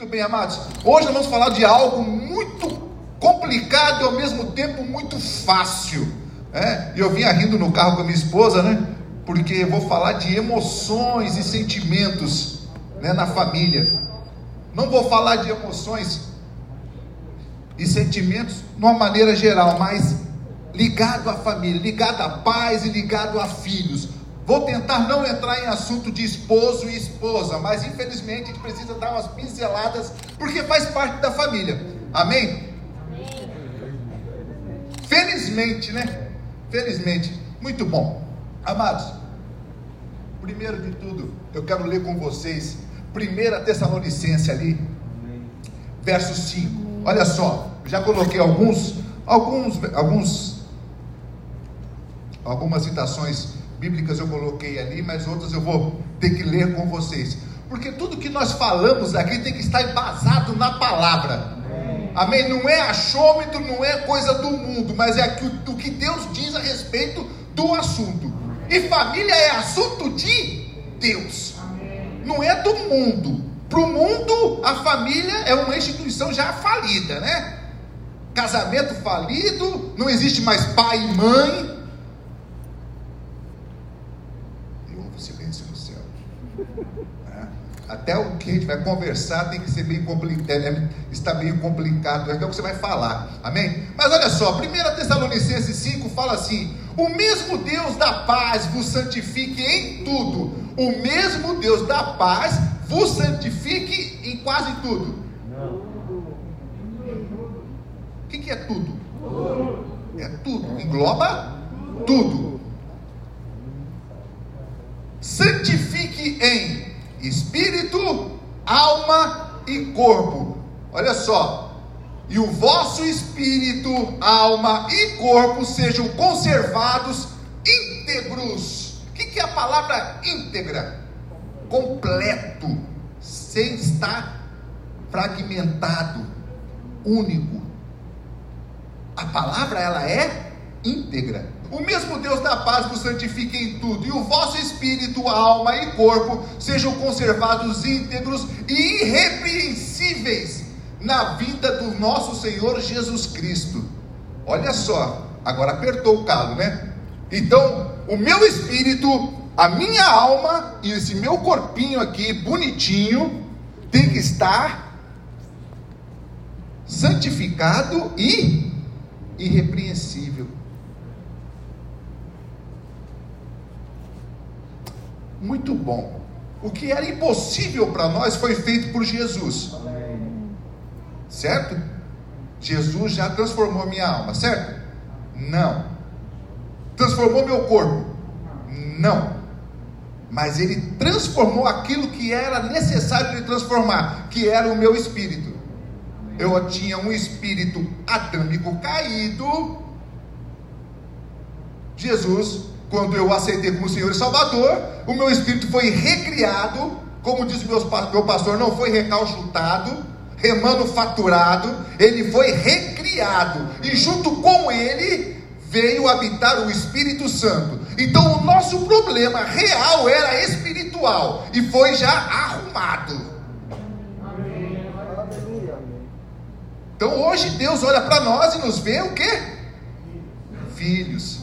Muito bem, amados. Hoje nós vamos falar de algo muito complicado e ao mesmo tempo muito fácil. É? E eu vinha rindo no carro com a minha esposa, né? Porque eu vou falar de emoções e sentimentos né, na família. Não vou falar de emoções e sentimentos de uma maneira geral, mas ligado à família, ligado a pais e ligado a filhos. Vou tentar não entrar em assunto de esposo e esposa, mas infelizmente a gente precisa dar umas pinceladas, porque faz parte da família. Amém? Amém. Felizmente, né? Felizmente. Muito bom. Amados, primeiro de tudo, eu quero ler com vocês 1 Tessalonicense ali, verso 5. Olha só, já coloquei alguns, alguns, alguns, algumas citações bíblicas eu coloquei ali, mas outras eu vou ter que ler com vocês. Porque tudo que nós falamos aqui tem que estar embasado na palavra. Amém? Não é achômetro, não é coisa do mundo, mas é o que Deus diz a respeito do assunto. E família é assunto de Deus, não é do mundo. Para o mundo, a família é uma instituição já falida, né? Casamento falido, não existe mais pai e mãe, até o que a gente vai conversar tem que ser meio complicado, é, está meio complicado, é o que você vai falar, amém? Mas olha só, 1 Tessalonicenses 5 fala assim: o mesmo Deus da paz vos santifique em tudo, o mesmo Deus da paz vos santifique em quase tudo. O que, que é tudo? É tudo, engloba tudo. Santifique em espírito, alma e corpo. Olha só. E o vosso espírito, alma e corpo sejam conservados íntegros. O que é a palavra íntegra? Completo, sem estar fragmentado, único. A palavra ela é íntegra. O mesmo Deus da paz vos santifique em tudo, e o vosso espírito, alma e corpo sejam conservados íntegros e irrepreensíveis na vida do nosso Senhor Jesus Cristo. Olha só, agora apertou o calo, né? Então, o meu espírito, a minha alma e esse meu corpinho aqui, bonitinho, tem que estar santificado e irrepreensível. Muito bom. O que era impossível para nós foi feito por Jesus. Certo? Jesus já transformou minha alma, certo? Não. Transformou meu corpo? Não. Mas ele transformou aquilo que era necessário ele transformar, que era o meu espírito. Eu tinha um espírito adâmico caído. Jesus quando eu aceitei como Senhor e Salvador, o meu espírito foi recriado, como diz meu, meu pastor, não foi recalchutado, remanufaturado, ele foi recriado, e junto com ele veio habitar o Espírito Santo. Então o nosso problema real era espiritual e foi já arrumado. Então hoje Deus olha para nós e nos vê o que? Filhos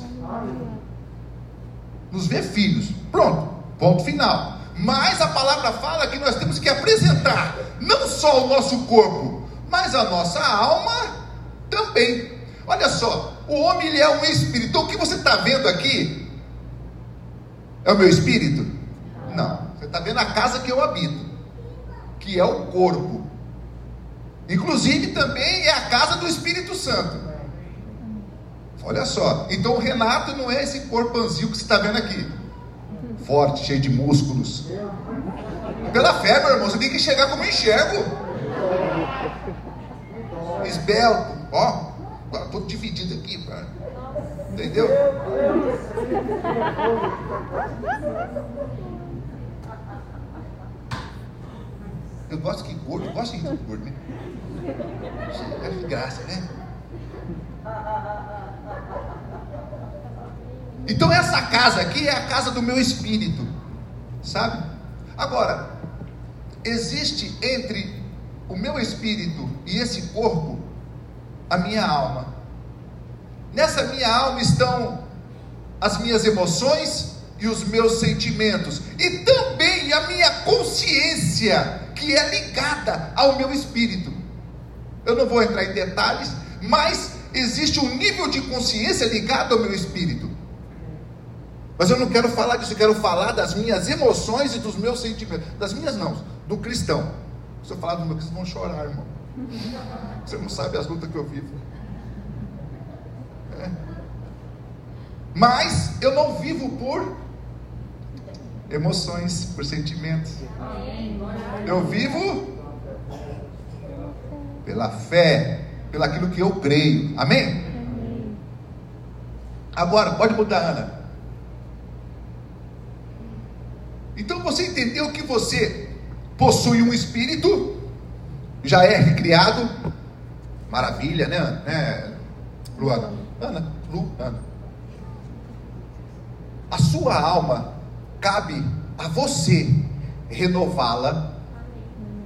nos vê filhos. Pronto, ponto final. Mas a palavra fala que nós temos que apresentar não só o nosso corpo, mas a nossa alma também. Olha só, o homem ele é um espírito. Então, o que você está vendo aqui é o meu espírito? Não, você está vendo a casa que eu habito, que é o corpo. Inclusive também é a casa do Espírito Santo. Olha só, então o Renato não é esse corpanzil que você está vendo aqui, forte, cheio de músculos. Pela fé, meu irmão, você tem que enxergar como eu enxergo. Esbelto, ó, todo dividido aqui, cara. entendeu? Eu gosto que gordo, eu gosto de gordo, né? É de graça, né? Então essa casa aqui é a casa do meu espírito, sabe? Agora, existe entre o meu espírito e esse corpo, a minha alma. Nessa minha alma estão as minhas emoções e os meus sentimentos, e também a minha consciência, que é ligada ao meu espírito. Eu não vou entrar em detalhes, mas existe um nível de consciência ligado ao meu espírito. Mas eu não quero falar disso, eu quero falar das minhas emoções e dos meus sentimentos. Das minhas não, do cristão. Se eu falar do meu cristão, vão chorar, irmão. Você não sabe as lutas que eu vivo. É. Mas eu não vivo por emoções, por sentimentos. Eu vivo pela fé, pelo aquilo que eu creio. Amém? Agora, pode mudar, Ana. Então você entendeu que você possui um espírito, já é recriado, maravilha, né, né Luana? Ana, Lu, Ana. A sua alma cabe a você renová-la,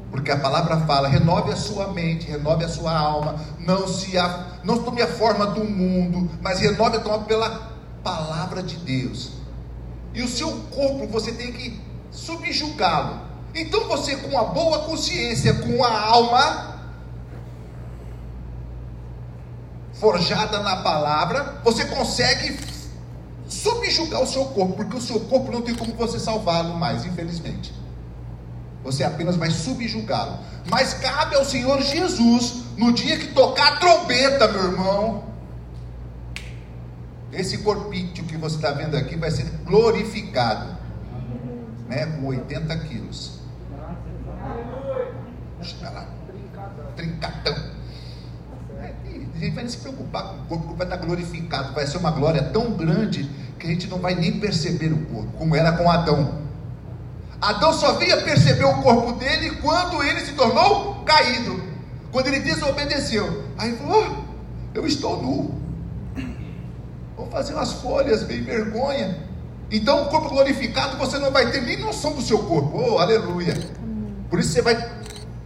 porque a palavra fala: renove a sua mente, renove a sua alma, não se a, não tome a forma do mundo, mas renove a alma pela palavra de Deus. E o seu corpo você tem que subjugá-lo. Então você, com a boa consciência, com a alma forjada na palavra, você consegue subjugar o seu corpo, porque o seu corpo não tem como você salvá-lo mais, infelizmente. Você apenas vai subjugá-lo. Mas cabe ao Senhor Jesus, no dia que tocar a trombeta, meu irmão, esse corpinho que você está vendo aqui vai ser glorificado, né, com 80 quilos. Lá, trincatão. É, a gente vai se preocupar com o corpo, vai estar glorificado, vai ser uma glória tão grande que a gente não vai nem perceber o corpo, como era com Adão. Adão só vinha perceber o corpo dele quando ele se tornou caído, quando ele desobedeceu. Aí falou: oh, Eu estou nu, vou fazer umas folhas, bem vergonha. Então, o corpo glorificado, você não vai ter nem noção do seu corpo. Oh, aleluia! Por isso você vai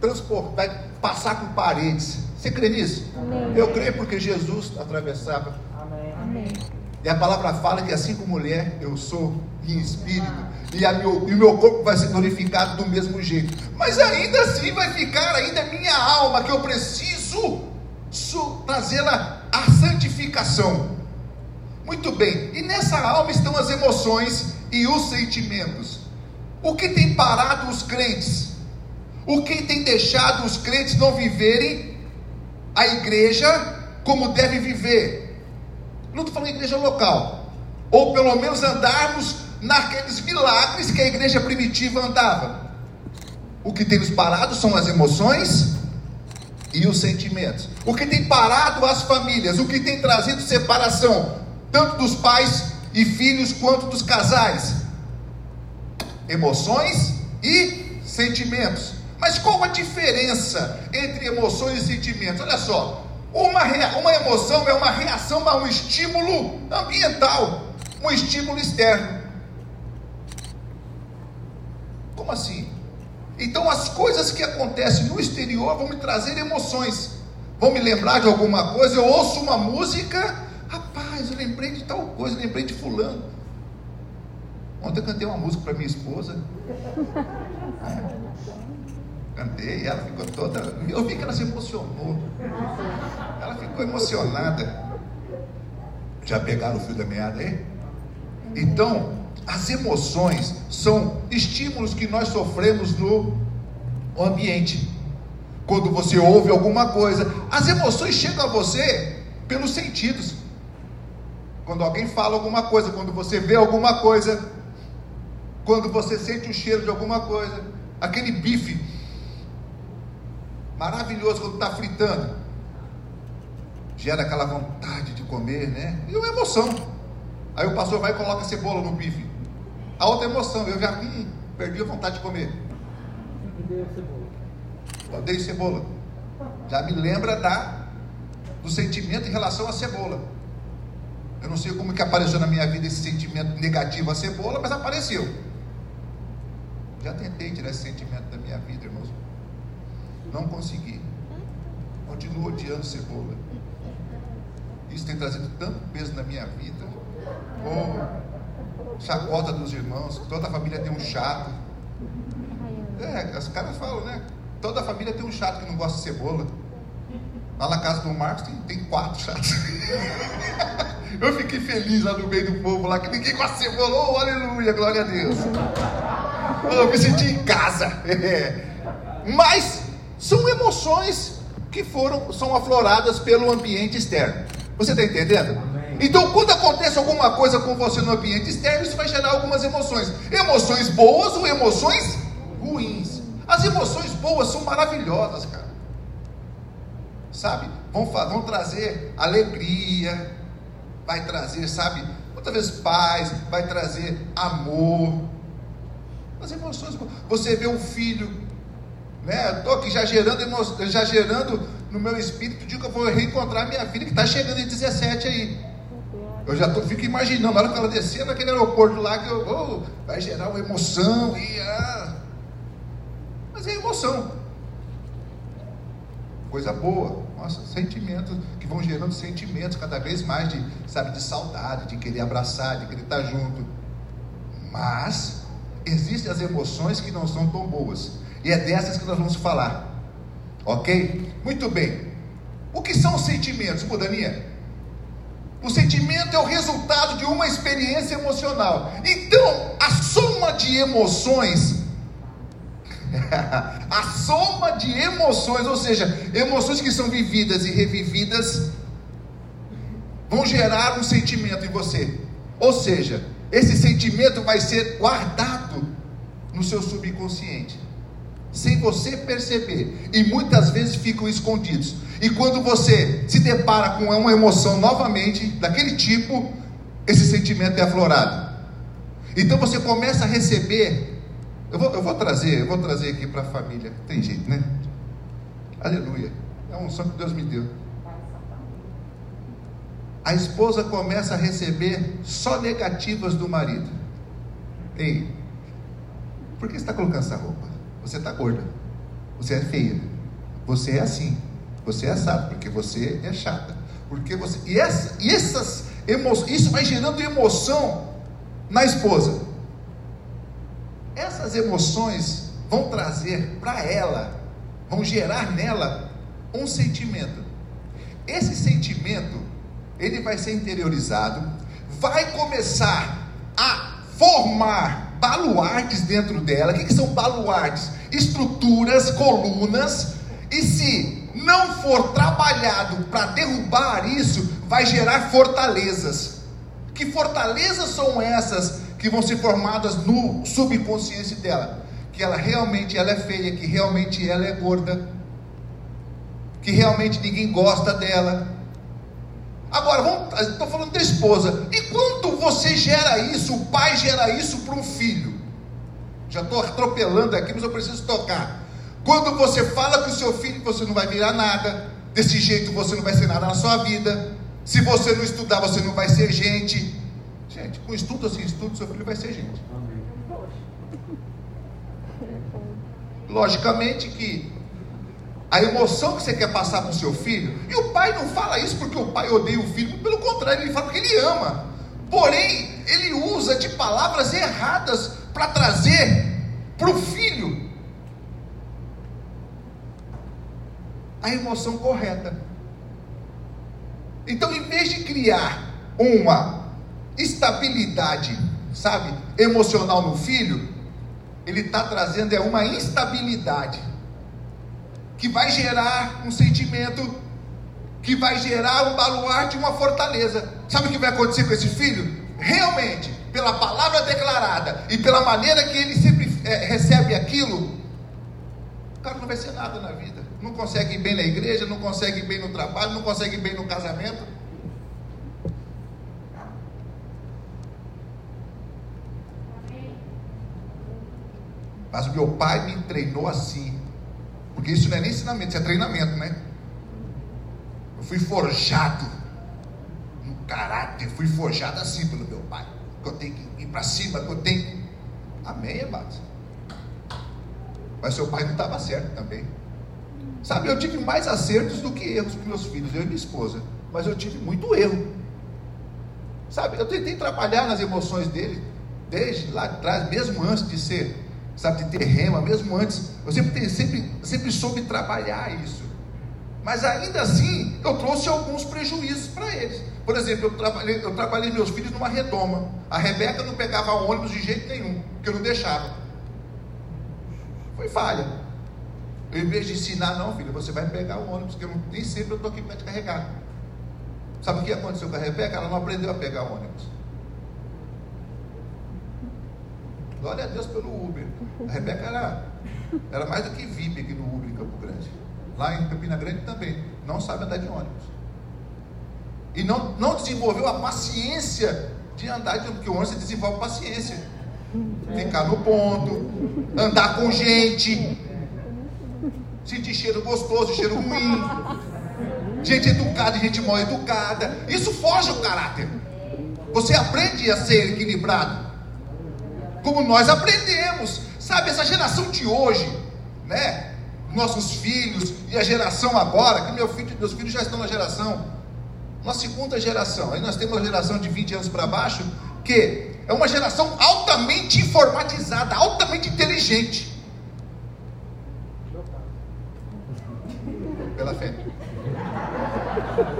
transportar, vai passar com paredes. Você crê nisso? Amém. Eu creio porque Jesus atravessava. Amém. Amém. E a palavra fala que assim como mulher, eu sou em espírito. E, meu, e o meu corpo vai ser glorificado do mesmo jeito. Mas ainda assim vai ficar ainda minha alma, que eu preciso trazê-la à santificação. Muito bem, e nessa alma estão as emoções e os sentimentos. O que tem parado os crentes? O que tem deixado os crentes não viverem a igreja como deve viver? não estou falando igreja local, ou pelo menos andarmos naqueles milagres que a igreja primitiva andava. O que tem nos parado são as emoções e os sentimentos. O que tem parado as famílias, o que tem trazido separação, tanto dos pais e filhos quanto dos casais. Emoções e sentimentos. Mas qual a diferença entre emoções e sentimentos? Olha só, uma, uma emoção é uma reação a um estímulo ambiental, um estímulo externo. Como assim? Então as coisas que acontecem no exterior vão me trazer emoções, vão me lembrar de alguma coisa. Eu ouço uma música, rapaz, eu lembrei de tal coisa, lembrei de fulano. Ontem eu cantei uma música para minha esposa. É. Cantei, ela ficou toda. Eu vi que ela se emocionou. Ela ficou emocionada. Já pegaram o fio da meada aí? Então, as emoções são estímulos que nós sofremos no ambiente. Quando você ouve alguma coisa, as emoções chegam a você pelos sentidos. Quando alguém fala alguma coisa, quando você vê alguma coisa, quando você sente o cheiro de alguma coisa, aquele bife maravilhoso quando está fritando. Gera aquela vontade de comer, né? E uma emoção. Aí o pastor vai e coloca cebola no bife. A outra emoção, eu já hum, perdi a vontade de comer. Cebola. Odeio cebola. Já me lembra da, do sentimento em relação à cebola. Eu não sei como que apareceu na minha vida esse sentimento negativo à cebola, mas apareceu. Já tentei tirar esse sentimento da minha vida, irmãos. Não consegui. Continuo odiando cebola. Isso tem trazido tanto peso na minha vida. Oh, chacota dos irmãos. Toda família tem um chato. É, os caras falam, né? Toda família tem um chato que não gosta de cebola. Lá na casa do Marcos tem, tem quatro chatos. Eu fiquei feliz lá no meio do povo, lá que ninguém de cebola. Oh, aleluia, glória a Deus. Eu me senti em casa. Mas são emoções que foram, são afloradas pelo ambiente externo. Você está entendendo? Então, quando acontece alguma coisa com você no ambiente externo, isso vai gerar algumas emoções. Emoções boas ou emoções ruins. As emoções boas são maravilhosas, cara. Sabe? Vão, vão trazer alegria, vai trazer, sabe? Muitas vezes paz, vai trazer amor. As emoções. Você vê um filho, né? Estou aqui já gerando, já gerando no meu espírito, digo que eu vou reencontrar minha filha que está chegando em 17 aí. Eu já tô, fico imaginando, na hora que ela descer naquele aeroporto lá, que eu, oh, vai gerar uma emoção e. Ah. Mas é emoção. Coisa boa. Nossa, sentimentos que vão gerando sentimentos cada vez mais de, sabe, de saudade, de querer abraçar, de querer estar junto. Mas existem as emoções que não são tão boas. E é dessas que nós vamos falar. Ok? Muito bem. O que são os sentimentos, Budaninha? O sentimento é o resultado de uma experiência emocional. Então, a soma de emoções a soma de emoções, ou seja, emoções que são vividas e revividas, vão gerar um sentimento em você. Ou seja, esse sentimento vai ser guardado no seu subconsciente, sem você perceber, e muitas vezes ficam escondidos. E quando você se depara com uma emoção novamente, daquele tipo, esse sentimento é aflorado. Então você começa a receber eu vou, eu vou trazer, eu vou trazer aqui para a família. Tem jeito, né? Aleluia. É um som que Deus me deu. A esposa começa a receber só negativas do marido. Ei, por que você está colocando essa roupa? Você está gorda. Você é feia. Você é assim. Você é assado, porque você é chata. Porque você. E, essa, e essas emoções, isso vai gerando emoção na esposa essas emoções vão trazer para ela, vão gerar nela um sentimento. Esse sentimento, ele vai ser interiorizado, vai começar a formar baluartes dentro dela. O que, que são baluartes? Estruturas, colunas, e se não for trabalhado para derrubar isso, vai gerar fortalezas. Que fortalezas são essas que vão ser formadas no subconsciente dela, que ela realmente ela é feia, que realmente ela é gorda, que realmente ninguém gosta dela. Agora, estou falando da esposa. E quando você gera isso, o pai gera isso para um filho? Já estou atropelando aqui, mas eu preciso tocar. Quando você fala com o seu filho, você não vai virar nada. Desse jeito você não vai ser nada na sua vida. Se você não estudar, você não vai ser gente. Gente, com estudo sem estudo, seu filho vai ser gente. Logicamente que a emoção que você quer passar para o seu filho, e o pai não fala isso porque o pai odeia o filho, pelo contrário, ele fala porque ele ama. Porém, ele usa de palavras erradas para trazer para o filho a emoção correta. Então, em vez de criar uma estabilidade, sabe, emocional no filho, ele está trazendo é uma instabilidade que vai gerar um sentimento, que vai gerar um baluarte, uma fortaleza. Sabe o que vai acontecer com esse filho? Realmente, pela palavra declarada e pela maneira que ele sempre é, recebe aquilo, o cara não vai ser nada na vida. Não consegue ir bem na igreja, não consegue ir bem no trabalho, não consegue ir bem no casamento Mas meu pai me treinou assim. Porque isso não é nem ensinamento, isso é treinamento, né? Eu fui forjado no caráter, fui forjado assim pelo meu pai. Que eu tenho que ir para cima, que eu tenho. Amém, amados? Mas seu pai não estava certo também. Sabe, eu tive mais acertos do que erros com meus filhos, eu e minha esposa. Mas eu tive muito erro. Sabe, eu tentei trabalhar nas emoções dele, desde lá atrás, mesmo antes de ser, sabe, de ter rema, mesmo antes. Eu sempre, sempre, sempre soube trabalhar isso. Mas ainda assim, eu trouxe alguns prejuízos para eles. Por exemplo, eu trabalhei, eu trabalhei meus filhos numa redoma. A Rebeca não pegava ônibus de jeito nenhum, porque eu não deixava. Foi falha. Eu, em vez de ensinar, não, filho, você vai pegar o ônibus, porque eu nem sempre eu estou aqui para te carregar. Sabe o que aconteceu com a Rebeca? Ela não aprendeu a pegar ônibus. Glória a Deus pelo Uber. A Rebeca era, era mais do que VIP aqui no Uber em Campo Grande. Lá em Campina Grande também. Não sabe andar de ônibus. E não, não desenvolveu a paciência de andar de porque o ônibus desenvolve paciência. Ficar no ponto, andar com gente, sentir cheiro gostoso, cheiro ruim. Gente educada, gente mal educada. Isso foge o caráter. Você aprende a ser equilibrado. Como nós aprendemos. Sabe, essa geração de hoje, né? nossos filhos e a geração agora, que meu filho, meus filhos já estão na geração, uma segunda geração. Aí nós temos uma geração de 20 anos para baixo, que é uma geração altamente informatizada, altamente inteligente. Pela fé.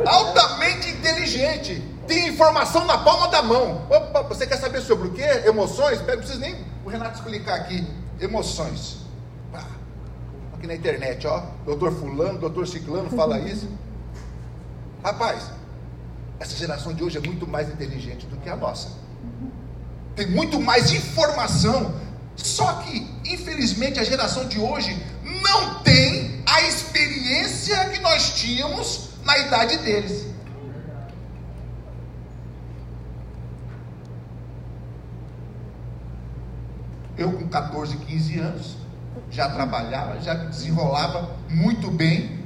Altamente inteligente. Tem informação na palma da mão. Opa, você quer saber sobre o que? Emoções? Não precisa nem o Renato explicar aqui. Emoções aqui na internet, ó, doutor fulano, doutor ciclano fala isso. Rapaz, essa geração de hoje é muito mais inteligente do que a nossa. Tem muito mais informação. Só que, infelizmente, a geração de hoje não tem a experiência que nós tínhamos na idade deles. Eu com 14, 15 anos, já trabalhava, já desenrolava muito bem.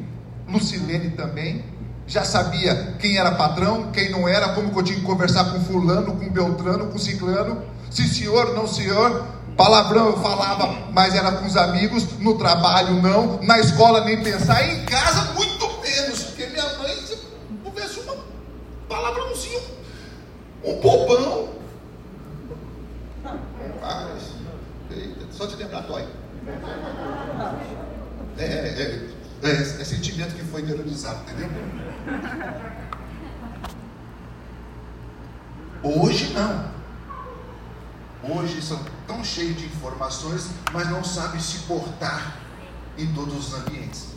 Lucilene também, já sabia quem era patrão, quem não era, como que eu tinha que conversar com fulano, com beltrano, com ciclano, se senhor, não senhor, palavrão eu falava, mas era com os amigos, no trabalho não, na escola nem pensar, em casa muito menos, porque minha mãe, se houvesse uma palavrãozinho, um bobão, só te lembrar, dói. É, é, é, é, sentimento interiorizado, entendeu? Hoje não. Hoje são tão cheios de informações, mas não sabem se portar em todos os ambientes.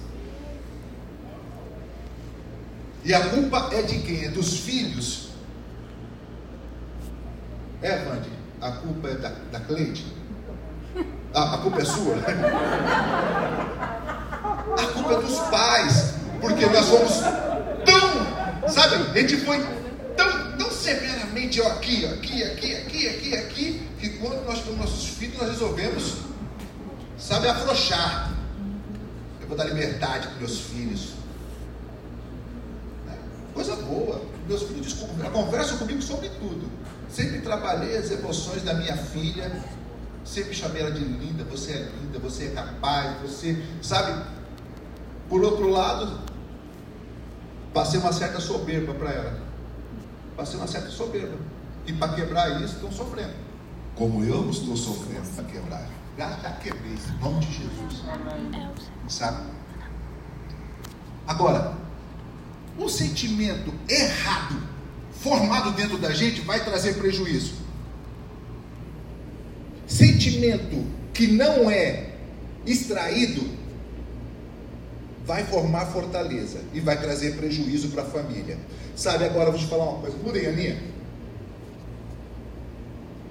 E a culpa é de quem? É dos filhos? É, Vande? A culpa é da, da Cleide? A, a culpa é sua? A culpa é dos pais, porque nós fomos tão, sabe, a gente foi tão, tão severamente ó, aqui, aqui, aqui, aqui, aqui, aqui, que quando nós temos nossos filhos, nós resolvemos, sabe, afrouxar. Eu vou dar liberdade para meus filhos. Coisa boa. Meus filhos conversam comigo sobre tudo. Sempre trabalhei as emoções da minha filha Sempre chamei ela de linda, você é linda, você é capaz, você, sabe? Por outro lado, passei uma certa soberba para ela. Passei uma certa soberba. E para quebrar isso, estão sofrendo. Como eu estou sofrendo para quebrar. Já, já quebrei, em nome de Jesus. Sabe? Agora, o sentimento errado formado dentro da gente vai trazer prejuízo sentimento que não é extraído vai formar fortaleza e vai trazer prejuízo para a família. Sabe, agora eu vou te falar uma coisa. Mudem a linha.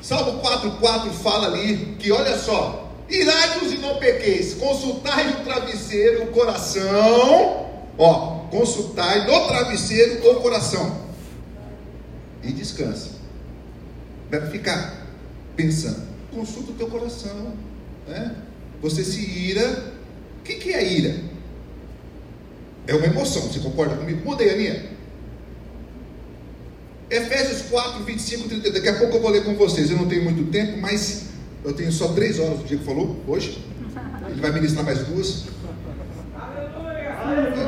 Salmo 4,4 fala ali que, olha só, irai-vos e não pequeis, consultai no travesseiro o coração, ó, consultai no travesseiro o coração e descansa. Deve ficar pensando consulta o teu coração. Né? Você se ira. O que, que é ira? É uma emoção, você concorda comigo? Muda aí, Aninha. Efésios 4, 25, 30. Daqui a pouco eu vou ler com vocês. Eu não tenho muito tempo, mas eu tenho só três horas do dia que falou hoje. Ele vai ministrar mais duas.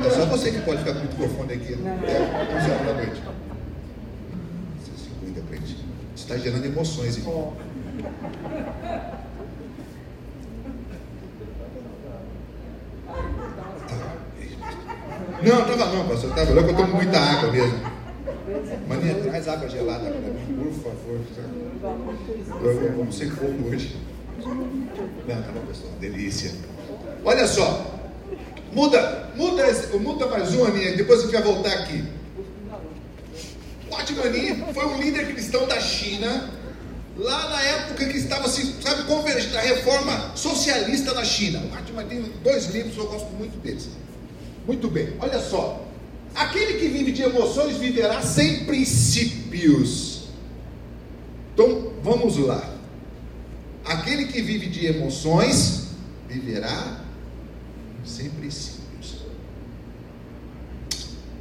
É só você que pode ficar com o microfone aqui até 11 horas da noite. Você se cuida, crente. Você está gerando emoções, irmão. Não, estava não, pastor. Não, que eu tomo muita água mesmo. Maninha, traz água gelada para mim, por favor. Eu como sem fogo hoje. Não, tá bom, pessoal. Delícia. Olha só. Muda, muda, muda mais uma, Aninha, depois a gente vai voltar aqui. O Atmani foi um líder cristão da China, lá na época que estava se, sabe, convergindo a reforma socialista na China. O Atmani tem dois livros, eu gosto muito deles. Muito bem, olha só. Aquele que vive de emoções viverá sem princípios. Então, vamos lá. Aquele que vive de emoções viverá sem princípios.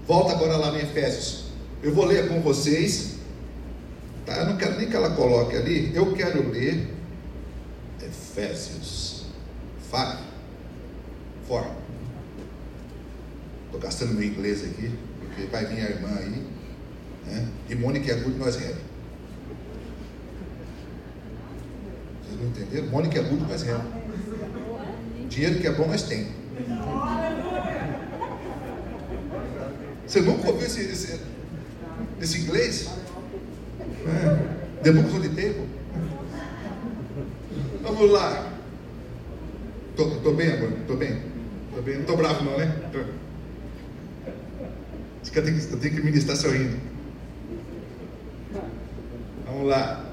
Volta agora lá em Efésios. Eu vou ler com vocês. Tá? Eu não quero nem que ela coloque ali. Eu quero ler Efésios 5. 4. Estou gastando meu inglês aqui, porque vai vir a irmã aí. Né? E Mônica é good, nós rebe. Vocês não entenderam? Mônica é good, nós rebe. Dinheiro que é bom, nós tem. Você nunca ouviu esse, esse, esse inglês? É. The Books on? Vamos lá. Estou bem, amor? Estou bem? Estou bem? Não estou bravo não, né? Tô que eu tenho, eu tenho que ministrar sorrindo. Vamos lá.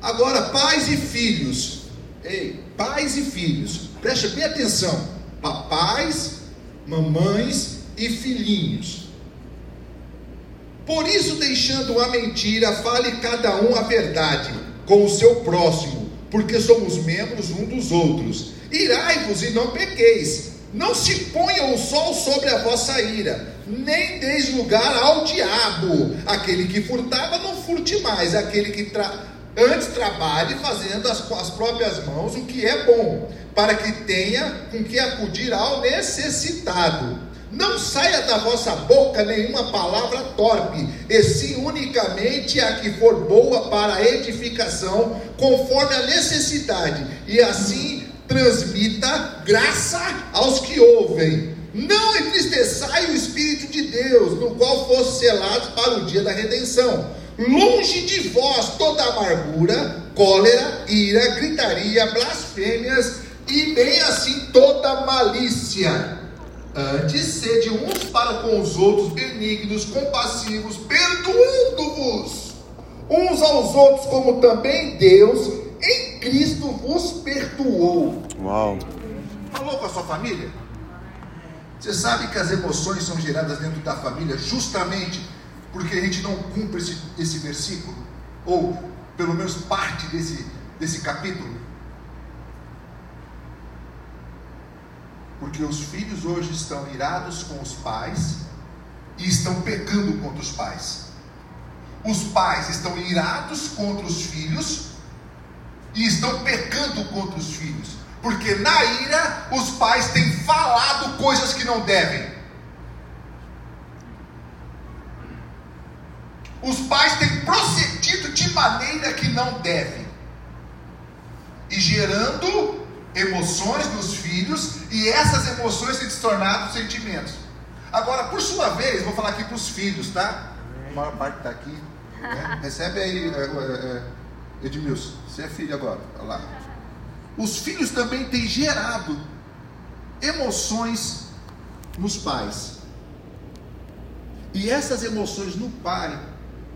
Agora, pais e filhos. Ei, pais e filhos. Preste bem atenção. Papais, mamães e filhinhos. Por isso, deixando a mentira, fale cada um a verdade com o seu próximo, porque somos membros um dos outros. Irai-vos e não pequeis não se ponha o sol sobre a vossa ira, nem deis lugar ao diabo. Aquele que furtava, não furte mais. Aquele que tra... antes trabalhe fazendo as, as próprias mãos o que é bom, para que tenha com que acudir ao necessitado. Não saia da vossa boca nenhuma palavra torpe, e sim unicamente a que for boa para a edificação, conforme a necessidade, e assim transmita graça aos que ouvem. Não entristeçai o Espírito de Deus, no qual fosse selados para o dia da redenção. Longe de vós toda amargura, cólera, ira, gritaria, blasfêmias e bem assim toda malícia. Antes sede uns para com os outros benignos, compassivos, perdoando-vos uns aos outros, como também Deus Cristo vos perdoou. Uau. Falou com a sua família? Você sabe que as emoções são geradas dentro da família justamente porque a gente não cumpre esse, esse versículo? Ou pelo menos parte desse, desse capítulo? Porque os filhos hoje estão irados com os pais e estão pecando contra os pais. Os pais estão irados contra os filhos e estão pecando contra os filhos, porque na ira os pais têm falado coisas que não devem. Os pais têm procedido de maneira que não devem, e gerando emoções nos filhos, e essas emoções têm se tornado sentimentos. Agora, por sua vez, vou falar aqui para os filhos, tá? A maior parte está aqui. Né? Recebe aí. É, é, é Edmilson, você é filho agora, olha lá. Os filhos também têm gerado emoções nos pais. E essas emoções no pai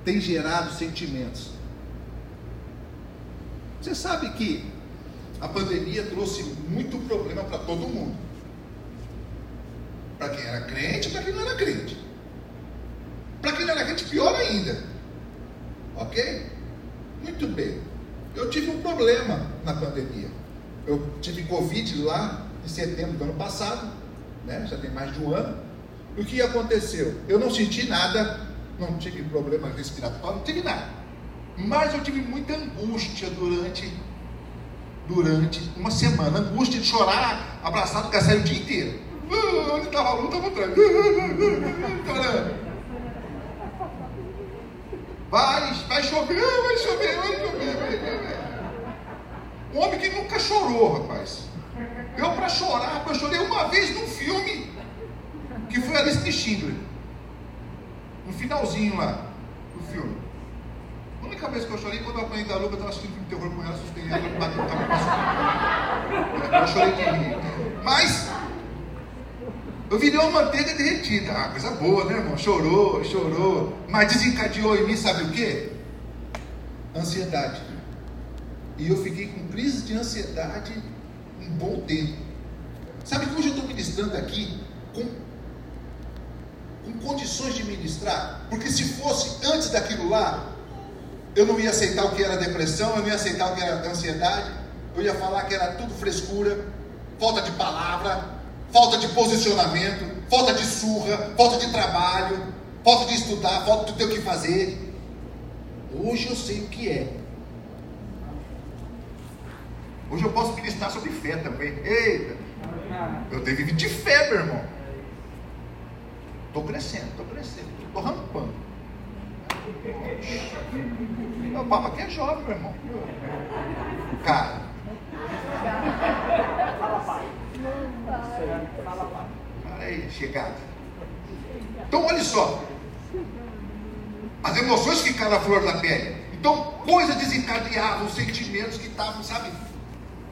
têm gerado sentimentos. Você sabe que a pandemia trouxe muito problema para todo mundo. Para quem era crente para quem não era crente. Para quem não era crente, pior ainda. Ok? Muito bem. Eu tive um problema na pandemia. Eu tive Covid lá em setembro do ano passado, né? já tem mais de um ano. E o que aconteceu? Eu não senti nada, não tive problema respiratório, não tive nada. Mas eu tive muita angústia durante, durante uma semana. Angústia de chorar, abraçado com a o dia inteiro. Ah, onde estava a luta, estava. Vai, vai chover, vai chover, vai chover, vai. Um homem que nunca chorou, rapaz. Eu para chorar, eu chorei uma vez num filme que foi a lista de Schindler. No finalzinho lá do filme. A única vez que eu chorei quando eu apanhei da Luca, eu estava assistindo filme de terror com ela, assustei ela, bateu cabelo Eu chorei de rir. Mas eu virei uma manteiga derretida. Ah, coisa boa, né, irmão? Chorou, chorou. Mas desencadeou em mim, sabe o quê? Ansiedade. E eu fiquei com crise de ansiedade um bom tempo. Sabe que hoje eu estou ministrando aqui com, com condições de ministrar? Porque se fosse antes daquilo lá, eu não ia aceitar o que era depressão, eu não ia aceitar o que era ansiedade, eu ia falar que era tudo frescura, falta de palavra, falta de posicionamento, falta de surra, falta de trabalho, falta de estudar, falta de ter o que fazer. Hoje eu sei o que é. Hoje eu posso ministrar sobre fé também. Eita! Eu tenho vivido de fé, meu irmão. Estou crescendo, estou crescendo, estou rampando. O papo aqui é jovem, meu irmão. Cara. Para aí, chegada. Então, olha só. As emoções ficaram à flor da pele. Então, coisas desencadeavam, sentimentos que estavam, sabe?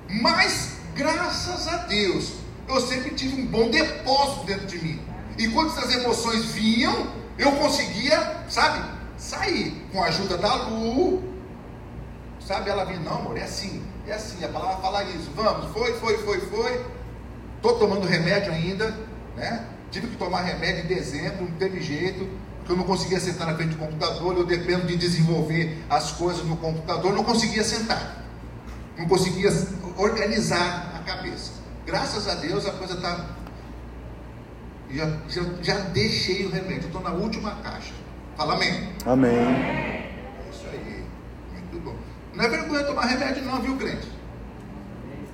Mas, graças a Deus, eu sempre tive um bom depósito dentro de mim. E quando essas emoções vinham, eu conseguia, sabe, sair. Com a ajuda da Lu, sabe? Ela vinha, não, amor, é assim, é assim, a palavra fala isso. Vamos, foi, foi, foi, foi. Estou tomando remédio ainda, né? Tive que tomar remédio em dezembro, não teve jeito, porque eu não conseguia sentar na frente do computador, eu dependo de desenvolver as coisas no computador, não conseguia sentar, não conseguia organizar a cabeça. Graças a Deus a coisa está. Já, já, já, deixei o remédio, estou na última caixa. Fala amém. Amém. É isso aí, muito bom. Não é vergonha tomar remédio, não, viu, crente?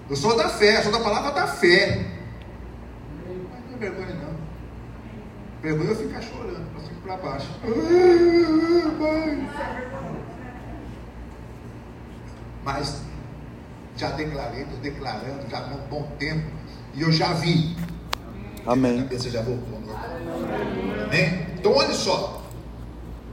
Eu sou da fé, sou da palavra da fé tem vergonha não. Vergonha eu ficar chorando, para cima para baixo. Mas já declarei, estou declarando já há um bom tempo. E eu já vi. Amém. A cabeça já voltou. Amém? Então olha só.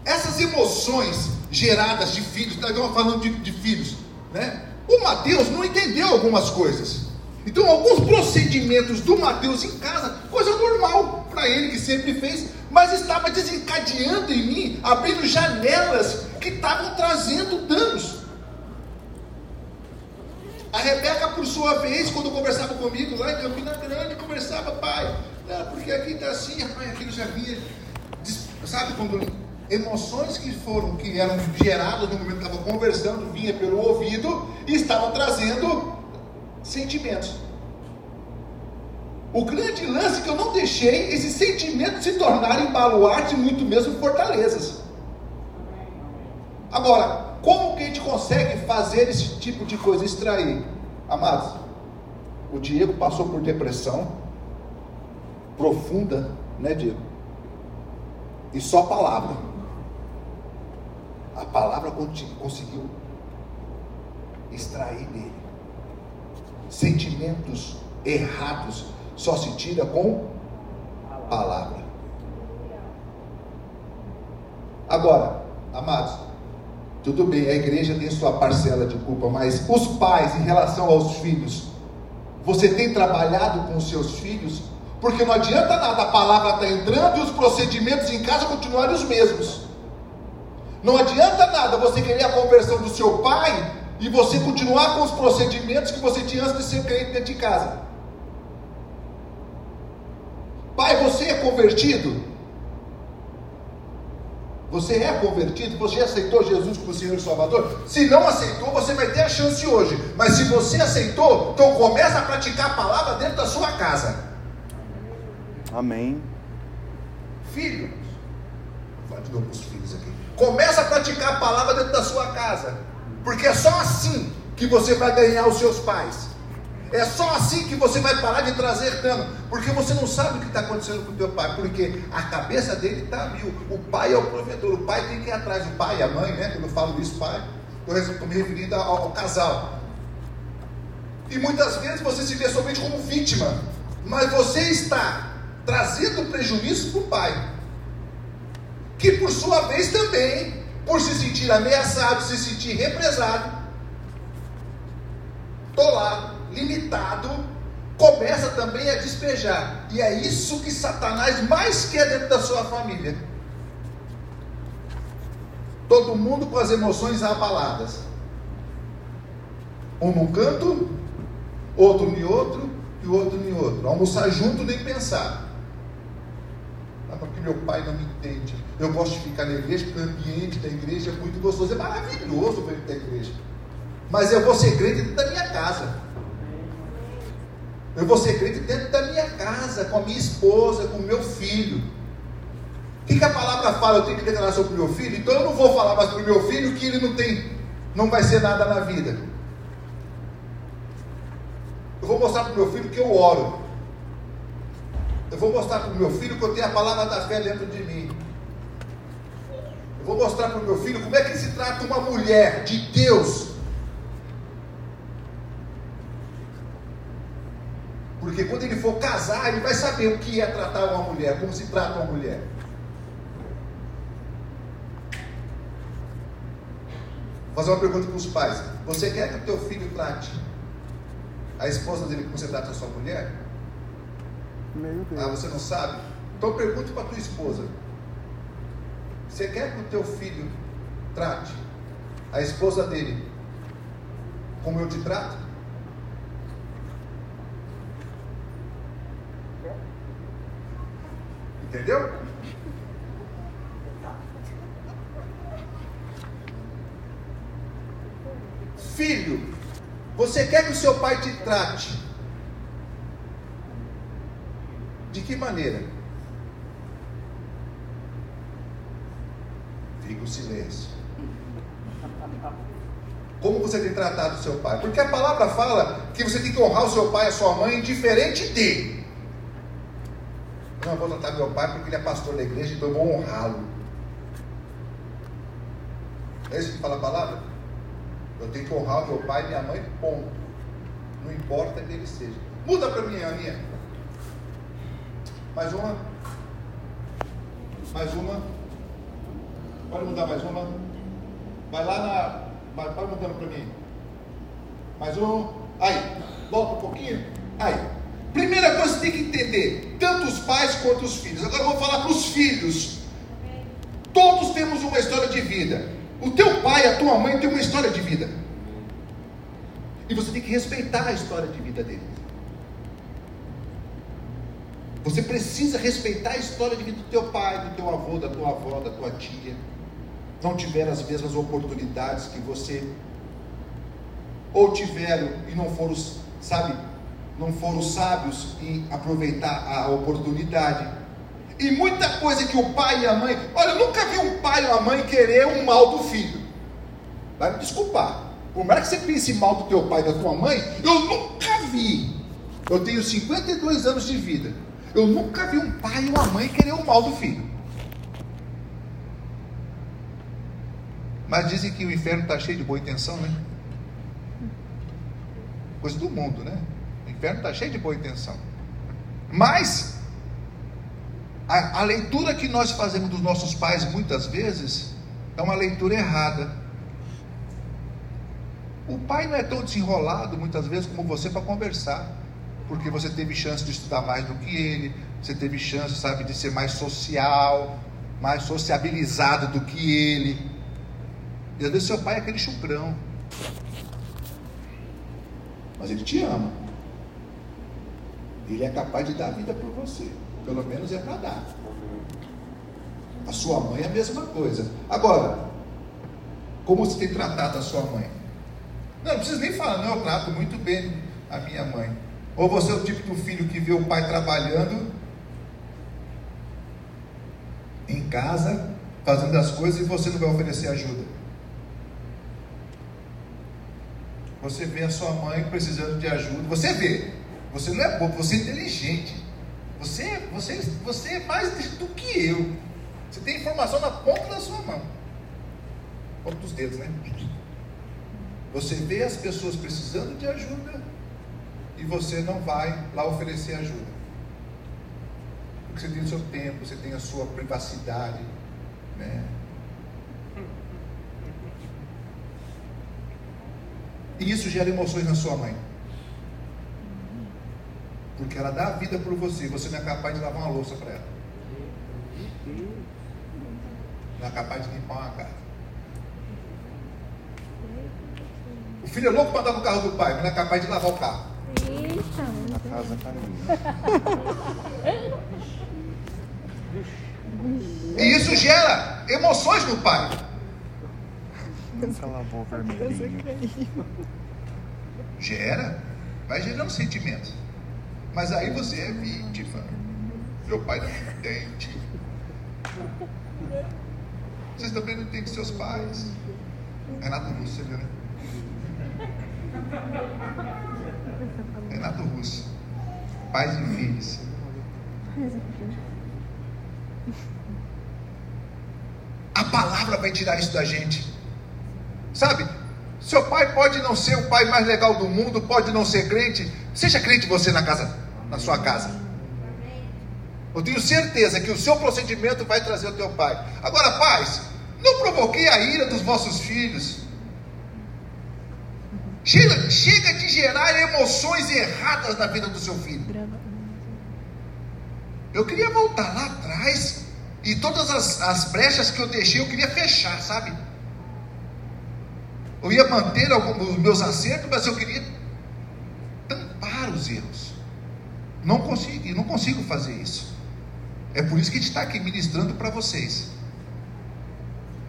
Essas emoções geradas de filhos, nós estamos falando de, de filhos, né? O Mateus não entendeu algumas coisas. Então, alguns procedimentos do Mateus em casa, coisa normal para ele que sempre fez, mas estava desencadeando em mim, abrindo janelas que estavam trazendo danos. A Rebeca, por sua vez, quando conversava comigo lá em Campina Grande, conversava, pai, não, porque aqui está assim, pai, aquilo já vinha, sabe, quando emoções que foram, que eram geradas no momento que estava conversando, vinha pelo ouvido e estavam trazendo sentimentos. O grande lance é que eu não deixei esses sentimentos se tornarem baluartes e muito mesmo fortalezas. Agora, como que a gente consegue fazer esse tipo de coisa, extrair? Amados, o Diego passou por depressão profunda, né, Diego? E só palavra. A palavra conseguiu extrair dele sentimentos errados só se tira com palavra. Agora, amados, tudo bem, a igreja tem sua parcela de culpa, mas os pais em relação aos filhos, você tem trabalhado com os seus filhos? Porque não adianta nada, a palavra está entrando e os procedimentos em casa continuarem os mesmos. Não adianta nada você querer a conversão do seu pai e você continuar com os procedimentos que você tinha antes de ser crente dentro de casa. Pai, você é convertido? Você é convertido? Você aceitou Jesus como Senhor e Salvador? Se não aceitou, você vai ter a chance hoje. Mas se você aceitou, então começa a praticar a palavra dentro da sua casa. Amém. Filhos, vou falar de novo para os filhos aqui. Começa a praticar a palavra dentro da sua casa. Porque é só assim que você vai ganhar os seus pais. É só assim que você vai parar de trazer dano, porque você não sabe o que está acontecendo com o teu pai, porque a cabeça dele está mil. O pai é o provedor, o pai tem que ir atrás, o pai e a mãe, né? Quando eu falo isso, pai, estou me referindo ao, ao casal. E muitas vezes você se vê somente como vítima, mas você está trazendo prejuízo para o pai, que por sua vez também, por se sentir ameaçado, se sentir represado, tolado, limitado, começa também a despejar. E é isso que Satanás mais quer dentro da sua família. Todo mundo com as emoções abaladas. Um num canto, outro em outro e outro em outro. Almoçar junto nem pensar. Meu pai não me entende. Eu gosto de ficar na igreja, porque o ambiente da igreja é muito gostoso. É maravilhoso ver da igreja. Mas eu vou ser crente dentro da minha casa. Eu vou ser crente dentro da minha casa, com a minha esposa, com o meu filho. O que, que a palavra fala? Eu tenho que declarar sobre o meu filho? Então eu não vou falar mais para o meu filho que ele não tem, não vai ser nada na vida. Eu vou mostrar para o meu filho que eu oro. Eu vou mostrar para o meu filho que eu tenho a palavra da fé dentro de mim. Eu vou mostrar para o meu filho como é que se trata uma mulher de Deus Porque quando ele for casar, ele vai saber o que é tratar uma mulher, como se trata uma mulher. Vou fazer uma pergunta para os pais. Você quer que o teu filho trate a esposa dele como você trata a sua mulher? Meu Deus. Ah, você não sabe? Então pergunte para tua esposa. Você quer que o teu filho trate a esposa dele como eu te trato? Entendeu? Filho, você quer que o seu pai te trate? De que maneira? Fica o silêncio. Como você tem tratado o seu pai? Porque a palavra fala que você tem que honrar o seu pai e a sua mãe diferente de. Não, eu vou tratar meu pai porque ele é pastor da igreja, então eu vou honrá-lo. É isso que fala a palavra? Eu tenho que honrar o meu pai e minha mãe, ponto. Não importa quem ele seja. Muda para mim, Aninha. Mais uma. Mais uma. Pode mudar mais uma. Vai lá na. Vai, mudando para mim. Mais um. Aí. Volta um pouquinho. Aí. Primeira coisa que tem que entender, tanto os pais quanto os filhos. Agora eu vou falar para os filhos. Todos temos uma história de vida. O teu pai, a tua mãe tem uma história de vida. E você tem que respeitar a história de vida deles. Você precisa respeitar a história de vida do teu pai, do teu avô, da tua avó, da tua tia. Não tiveram as mesmas oportunidades que você, ou tiveram e não foram, sabe, não foram sábios em aproveitar a oportunidade. E muita coisa que o pai e a mãe. Olha, eu nunca vi um pai ou a mãe querer um mal do filho. Vai me desculpar. Por mais que você pense mal do teu pai e da tua mãe, eu nunca vi. Eu tenho 52 anos de vida. Eu nunca vi um pai ou uma mãe querer o mal do filho. Mas dizem que o inferno está cheio de boa intenção, né? Coisa do mundo, né? inferno está cheio de boa intenção. Mas, a, a leitura que nós fazemos dos nossos pais muitas vezes é uma leitura errada. O pai não é tão desenrolado muitas vezes como você para conversar, porque você teve chance de estudar mais do que ele, você teve chance, sabe, de ser mais social, mais sociabilizado do que ele. E às vezes seu pai é aquele chucrão, mas ele te ama. Ele é capaz de dar vida por você. Pelo menos é para dar. A sua mãe é a mesma coisa. Agora, como você tem tratado a sua mãe? Não, não precisa nem falar, não, eu trato muito bem a minha mãe. Ou você é o tipo do filho que vê o pai trabalhando em casa, fazendo as coisas e você não vai oferecer ajuda. Você vê a sua mãe precisando de ajuda. Você vê. Você não é bobo, você é inteligente. Você, você, você é mais do que eu. Você tem informação na ponta da sua mão. Ponta dos dedos, né? Você vê as pessoas precisando de ajuda e você não vai lá oferecer ajuda. Porque você tem o seu tempo, você tem a sua privacidade, né? E isso gera emoções na sua mãe. Porque ela dá a vida por você, você não é capaz de lavar uma louça para ela. Não é capaz de limpar uma casa. O filho é louco para andar no carro do pai, mas não é capaz de lavar o carro. A casa caiu. E isso gera emoções no pai. Ela lavou vermelhinho. Gera, vai gerando sentimentos. Mas aí você é vítima. Meu pai não entende. Vocês também não entendem seus pais. Renato Russo, né? Renato Russo. Pais e filhos. A palavra vai tirar isso da gente. Sabe? Seu pai pode não ser o pai mais legal do mundo, pode não ser crente. Seja crente você na casa, na sua casa. Eu tenho certeza que o seu procedimento vai trazer o teu pai. Agora, pais, não provoquei a ira dos vossos filhos. Chega, chega de gerar emoções erradas na vida do seu filho. Eu queria voltar lá atrás e todas as, as brechas que eu deixei, eu queria fechar, sabe? Eu ia manter alguns os meus acertos, mas eu queria tampar os erros. Não consigo, não consigo fazer isso. É por isso que a gente está aqui ministrando para vocês.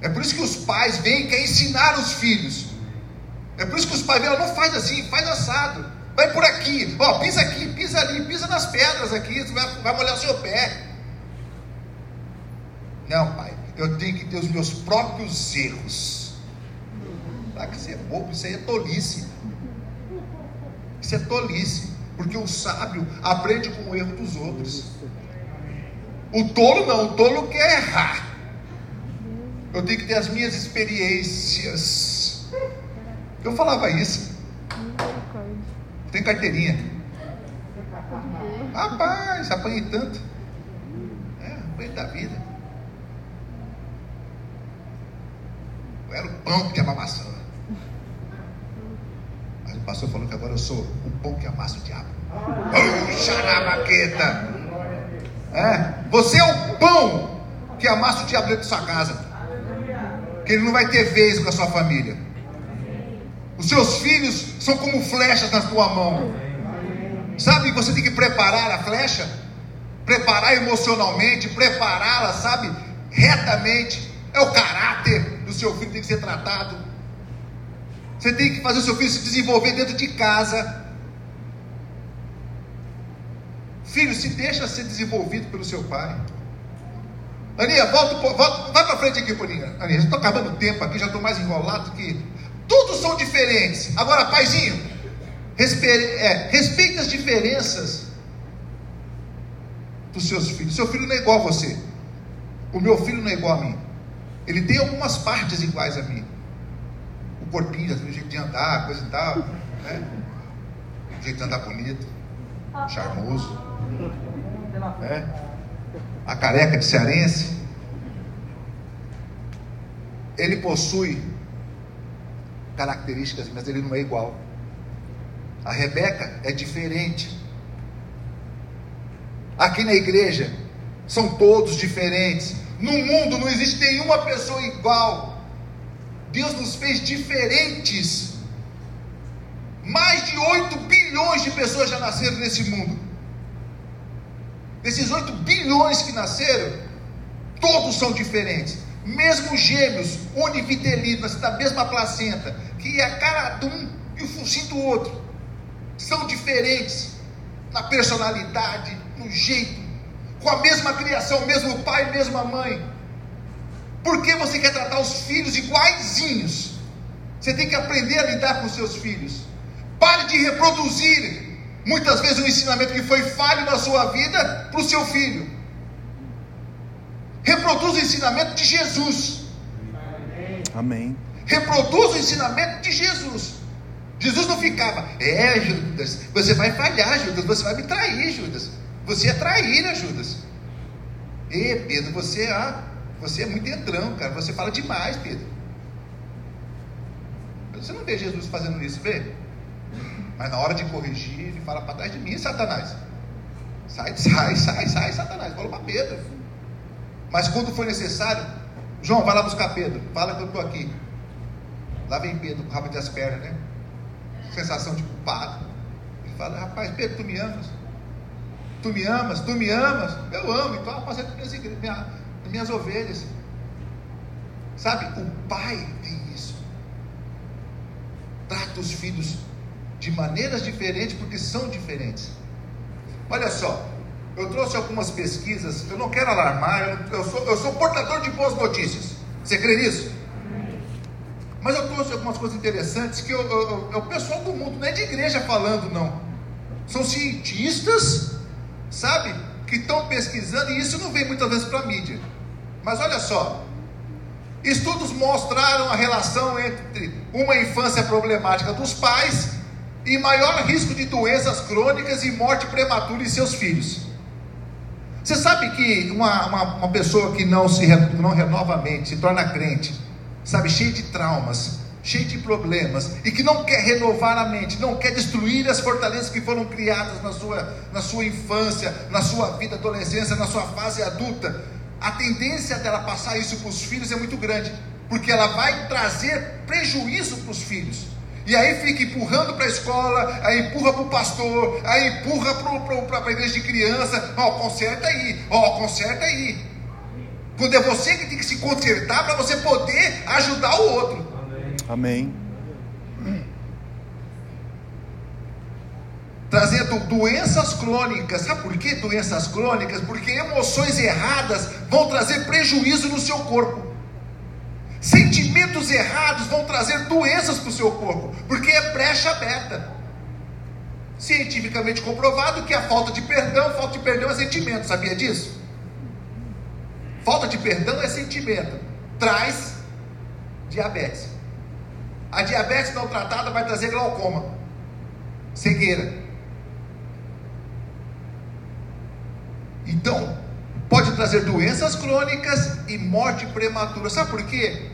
É por isso que os pais vêm e querem ensinar os filhos. É por isso que os pais vêm, não faz assim, faz assado. Vai por aqui, ó, pisa aqui, pisa ali, pisa nas pedras aqui, você vai, vai molhar o seu pé. Não, pai, eu tenho que ter os meus próprios erros. Ah, que isso é bobo, isso aí é tolice. Isso é tolice, porque o sábio aprende com o erro dos outros. O tolo não, o tolo quer errar. Eu tenho que ter as minhas experiências. Eu falava isso. Tem carteirinha. Rapaz, apanhei tanto. É, apanhei da vida. Eu era o pão que amava. Mas o pastor falou que agora eu sou o pão que amassa o diabo. Oh, xarabaqueta! É, você é o pão que amassa o diabo dentro de sua casa. Que ele não vai ter vez com a sua família. Os seus filhos são como flechas na tua mão. Sabe, você tem que preparar a flecha, preparar emocionalmente, prepará-la, sabe, retamente. É o caráter do seu filho que tem que ser tratado. Você tem que fazer o seu filho se desenvolver dentro de casa. Filho, se deixa ser desenvolvido pelo seu pai. Aninha, volta, volta vai para frente aqui, Aninha. Aninha, estou acabando o tempo aqui, já estou mais enrolado que. Todos são diferentes. Agora, paizinho, respe... é, respeite as diferenças dos seus filhos. Seu filho não é igual a você. O meu filho não é igual a mim. Ele tem algumas partes iguais a mim. O corpinho, o jeito de andar, coisa e tal. Né? O jeito de andar bonito, charmoso. Né? A careca de cearense. Ele possui características, mas ele não é igual. A Rebeca é diferente. Aqui na igreja são todos diferentes. No mundo não existe nenhuma pessoa igual. Deus nos fez diferentes. Mais de 8 bilhões de pessoas já nasceram nesse mundo. Desses 8 bilhões que nasceram, todos são diferentes. Mesmo gêmeos, univitelinos, da mesma placenta, que é a cara de um e o focinho do outro, são diferentes na personalidade, no jeito, com a mesma criação, mesmo pai, mesma mãe. Por que você quer tratar os filhos iguaizinhos? Você tem que aprender a lidar com seus filhos. Pare de reproduzir muitas vezes um ensinamento que foi falho na sua vida para o seu filho. Reproduza o ensinamento de Jesus. Amém. Reproduza o ensinamento de Jesus. Jesus não ficava, é Judas, você vai falhar, Judas, você vai me trair, Judas. Você é traíra, Judas. E Pedro, você, ah, você é muito entrão, cara. Você fala demais, Pedro. Você não vê Jesus fazendo isso, vê? Mas na hora de corrigir, ele fala para trás de mim, Satanás. Sai, sai, sai, sai, Satanás. Fala para Pedro. Mas quando for necessário, João, vai lá buscar Pedro. Fala que eu estou aqui. Lá vem Pedro com o rabo das pernas, né? Sensação de culpado. Ele fala, rapaz, Pedro, tu me amas? Tu me amas? Tu me amas? Eu amo, então apacenta minhas, minha, minhas ovelhas. Sabe, o pai tem isso. Trata os filhos de maneiras diferentes porque são diferentes. Olha só, eu trouxe algumas pesquisas, eu não quero alarmar, eu, eu, sou, eu sou portador de boas notícias. Você crê nisso? Mas eu trouxe algumas coisas interessantes que é o pessoal do mundo, não é de igreja falando, não. São cientistas, sabe, que estão pesquisando, e isso não vem muitas vezes para a mídia. Mas olha só, estudos mostraram a relação entre uma infância problemática dos pais e maior risco de doenças crônicas e morte prematura em seus filhos. Você sabe que uma, uma, uma pessoa que não se não renova a mente, se torna crente, sabe, cheio de traumas, cheio de problemas, e que não quer renovar a mente, não quer destruir as fortalezas que foram criadas na sua, na sua infância, na sua vida, adolescência, na sua fase adulta, a tendência dela passar isso para os filhos é muito grande, porque ela vai trazer prejuízo para os filhos. E aí fica empurrando para a escola, aí empurra para o pastor, aí empurra para a igreja de criança, ó, oh, conserta aí, ó, oh, conserta aí. Quando é você que tem que se consertar para você poder ajudar o outro. Amém. Trazendo doenças crônicas. Sabe por que doenças crônicas? Porque emoções erradas vão trazer prejuízo no seu corpo. Sentimentos errados vão trazer doenças para o seu corpo, porque é brecha aberta. Cientificamente comprovado que a falta de perdão, falta de perdão é sentimento, sabia disso? Falta de perdão é sentimento, traz diabetes. A diabetes não tratada vai trazer glaucoma, cegueira. Então, pode trazer doenças crônicas e morte prematura. Sabe por quê?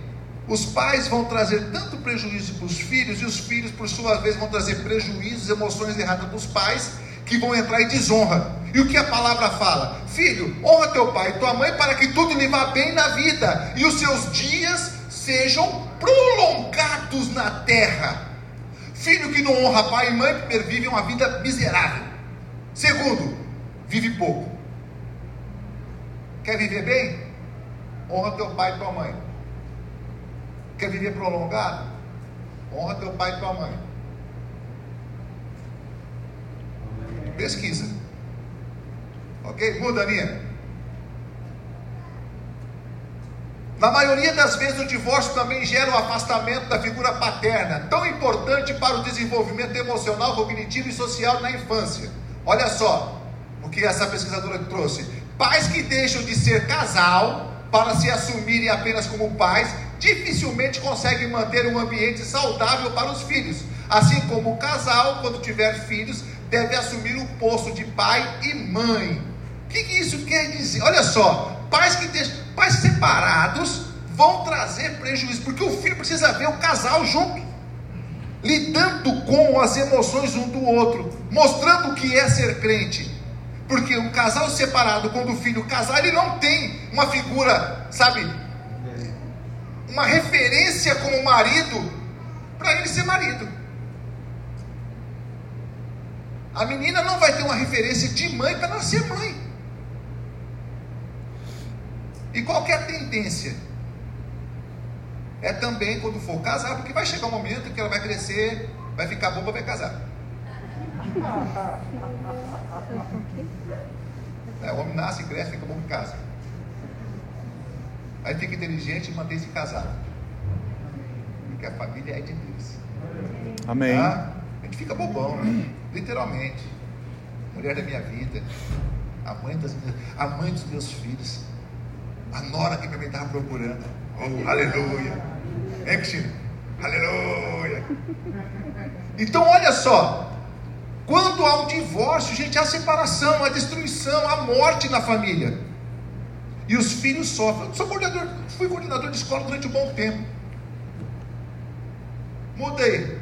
Os pais vão trazer tanto prejuízo para os filhos, e os filhos, por sua vez, vão trazer prejuízos, emoções erradas para os pais, que vão entrar em desonra. E o que a palavra fala? Filho, honra teu pai e tua mãe para que tudo lhe vá bem na vida e os seus dias sejam prolongados na terra. Filho que não honra pai e mãe, primeiro, uma vida miserável. Segundo, vive pouco. Quer viver bem? Honra teu pai e tua mãe. Quer viver prolongado? Honra teu pai e tua mãe. Pesquisa. Ok? Muda, Aninha. Na maioria das vezes, o divórcio também gera o um afastamento da figura paterna, tão importante para o desenvolvimento emocional, cognitivo e social na infância. Olha só o que essa pesquisadora trouxe: pais que deixam de ser casal para se assumirem apenas como pais, dificilmente conseguem manter um ambiente saudável para os filhos. Assim como o casal, quando tiver filhos, deve assumir o posto de pai e mãe. O que, que isso quer dizer? Olha só, pais que deixam, pais separados vão trazer prejuízo, porque o filho precisa ver o casal junto, lidando com as emoções um do outro, mostrando o que é ser crente. Porque um casal separado, quando o filho casar, ele não tem uma figura, sabe, uma referência como marido, para ele ser marido. A menina não vai ter uma referência de mãe para ela ser mãe. E qualquer tendência é também quando for casar, porque vai chegar um momento que ela vai crescer, vai ficar boba, vai casar. É, o homem nasce, cresce, fica bom em casa. Aí fica inteligente e mantém-se casado. porque a família é de Deus. Amém. Tá? A gente fica bobão, né? literalmente. Mulher da minha vida, a mãe, das minhas, a mãe dos meus filhos, a nora que mãe estava procurando. Oh, aleluia. É, Cristina? Aleluia. Então, olha só. Quando há um divórcio, gente, há separação, há destruição, há morte na família. E os filhos sofrem. Eu sou coordenador, fui coordenador de escola durante um bom tempo. Mudei.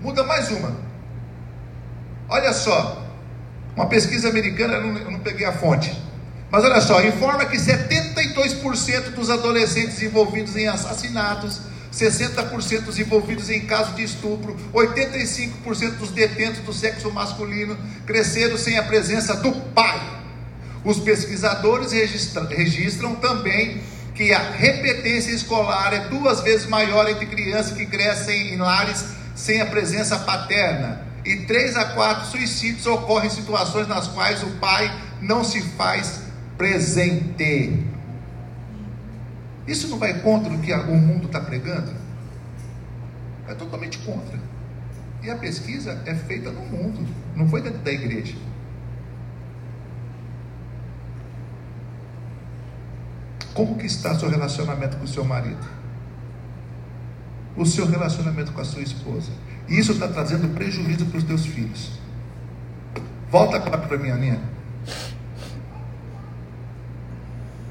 Muda mais uma. Olha só. Uma pesquisa americana, eu não, eu não peguei a fonte. Mas olha só, informa que 72% dos adolescentes envolvidos em assassinatos, 60% dos envolvidos em casos de estupro, 85% dos detentos do sexo masculino cresceram sem a presença do pai. Os pesquisadores registra, registram também que a repetência escolar é duas vezes maior entre crianças que crescem em lares sem a presença paterna. E 3 a 4 suicídios ocorrem em situações nas quais o pai não se faz presente. Isso não vai contra o que o mundo está pregando? É totalmente contra. E a pesquisa é feita no mundo, não foi dentro da igreja. Como que está seu relacionamento com o seu marido? O seu relacionamento com a sua esposa? Isso está trazendo prejuízo para os teus filhos. Volta para mim, Aninha.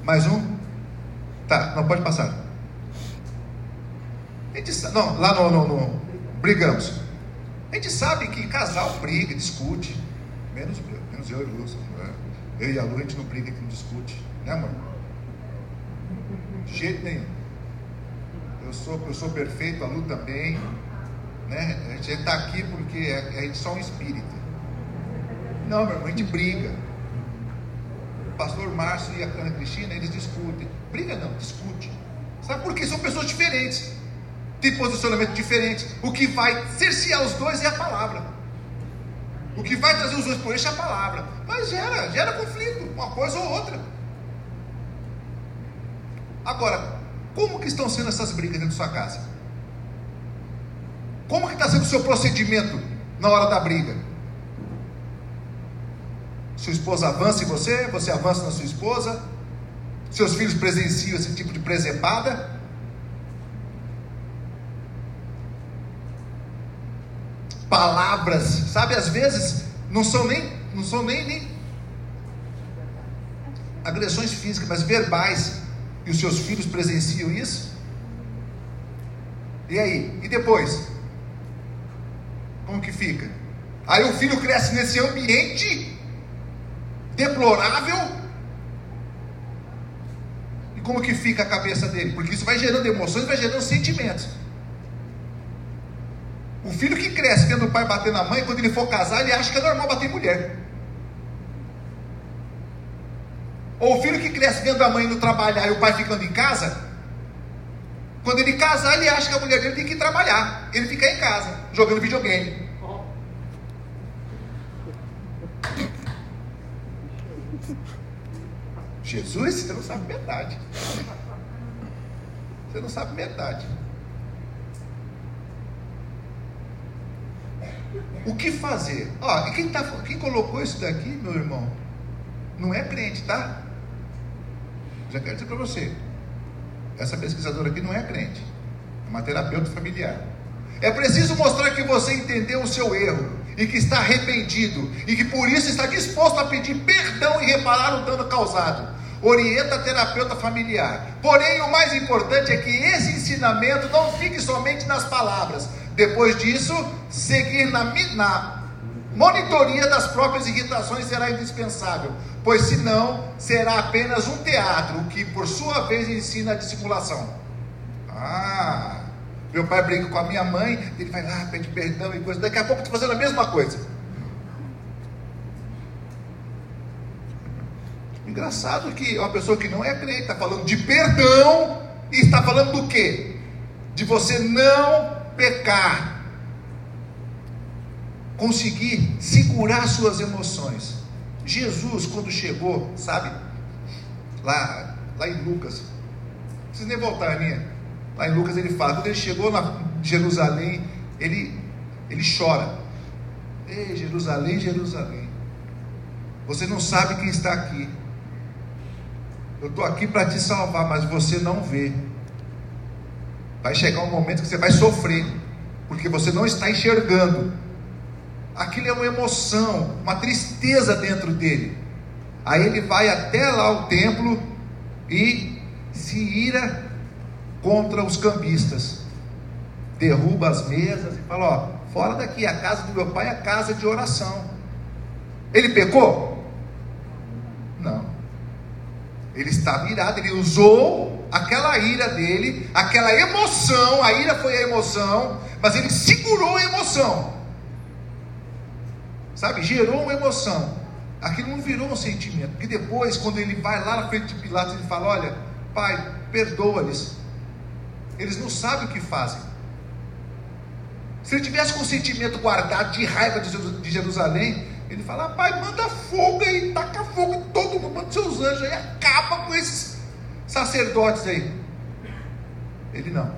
Mais um? Tá, não pode passar. A gente, não, lá no, no, no, Brigamos. A gente sabe que casal briga, discute. Menos, menos eu e Lu. Né? Eu e a Lu, a gente não briga, a gente não discute. Né, amor? De jeito nenhum. Eu sou, eu sou perfeito, a Lu também. Né? A gente está aqui porque a gente é só um espírito. Não, meu irmão, a gente briga pastor Márcio e a Ana Cristina, eles discutem. Briga não, discute. Sabe por quê? São pessoas diferentes. Tem posicionamento diferente. O que vai cercear os dois é a palavra. O que vai trazer os dois por eixo é a palavra. Mas gera, gera conflito, uma coisa ou outra. Agora, como que estão sendo essas brigas dentro da sua casa? Como que está sendo o seu procedimento na hora da briga? Sua esposa avança em você, você avança na sua esposa. Seus filhos presenciam esse tipo de presepada. Palavras, sabe, às vezes não são nem, não são nem, nem agressões físicas, mas verbais. E os seus filhos presenciam isso? E aí? E depois? Como que fica? Aí o filho cresce nesse ambiente deplorável. E como que fica a cabeça dele? Porque isso vai gerando emoções, vai gerando sentimentos. O filho que cresce vendo o pai bater na mãe, quando ele for casar, ele acha que é normal bater em mulher. Ou o filho que cresce vendo a mãe indo trabalhar e o pai ficando em casa, quando ele casar, ele acha que a mulher dele tem que ir trabalhar. Ele fica em casa, jogando videogame. Jesus, você não sabe metade. Você não sabe metade. O que fazer? Ó, e quem, tá, quem colocou isso daqui, meu irmão, não é crente, tá? Já quero dizer para você. Essa pesquisadora aqui não é crente. É uma terapeuta familiar. É preciso mostrar que você entendeu o seu erro e que está arrependido e que por isso está disposto a pedir perdão e reparar o dano causado orienta a terapeuta familiar. Porém, o mais importante é que esse ensinamento não fique somente nas palavras. Depois disso, seguir na, na monitoria das próprias irritações será indispensável, pois senão será apenas um teatro que, por sua vez, ensina a dissimulação. Ah, meu pai briga com a minha mãe, ele vai lá, pede perdão e coisa, daqui a pouco estou fazendo a mesma coisa. Engraçado que uma pessoa que não é crente está falando de perdão e está falando do quê? De você não pecar. Conseguir segurar suas emoções. Jesus, quando chegou, sabe, lá, lá em Lucas, não precisa nem voltar, Aninha. Lá em Lucas ele fala, quando ele chegou na Jerusalém, ele, ele chora. Ei, Jerusalém, Jerusalém. Você não sabe quem está aqui. Eu estou aqui para te salvar, mas você não vê. Vai chegar um momento que você vai sofrer, porque você não está enxergando. Aquilo é uma emoção, uma tristeza dentro dele. Aí ele vai até lá o templo e se ira contra os cambistas. Derruba as mesas e fala: Ó, fora daqui, a casa do meu pai é a casa de oração. Ele pecou? Não. Ele estava irado, ele usou aquela ira dele, aquela emoção, a ira foi a emoção, mas ele segurou a emoção. Sabe, gerou uma emoção. Aquilo não virou um sentimento. Porque depois, quando ele vai lá na frente de Pilatos, ele fala: Olha, pai, perdoa-lhes. Eles não sabem o que fazem. Se ele tivesse com um sentimento guardado de raiva de Jerusalém, ele fala: Pai, manda fogo aí, taca fogo em todo mundo, manda seus anjos aí, acaba com esses sacerdotes aí. Ele não.